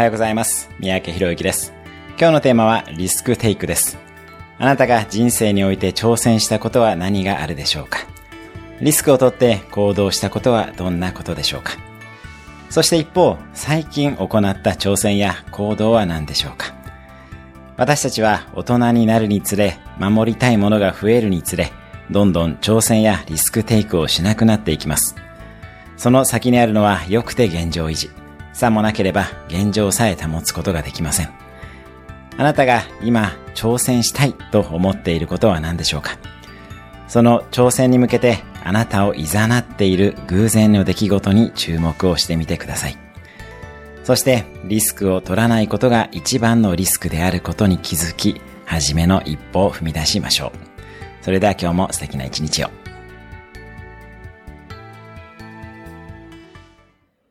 はようございます。三宅博之です。今日のテーマはリスクテイクです。あなたが人生において挑戦したことは何があるでしょうか？リスクをとって行動したことはどんなことでしょうか？そして一方、最近行った挑戦や行動は何でしょうか？私たちは大人になるにつれ、守りたいものが増えるにつれ、どんどん挑戦やリスクテイクをしなくなっていきます。その先にあるのは良くて現状維持。さもなければ現状さえ保つことができません。あなたが今挑戦したいと思っていることは何でしょうか？その挑戦に向けてあなたを誘っている偶然の出来事に注目をしてみてください。そしてリスクを取らないことが一番のリスクであることに気づき、初めの一歩を踏み出しましょう。それでは今日も素敵な一日を。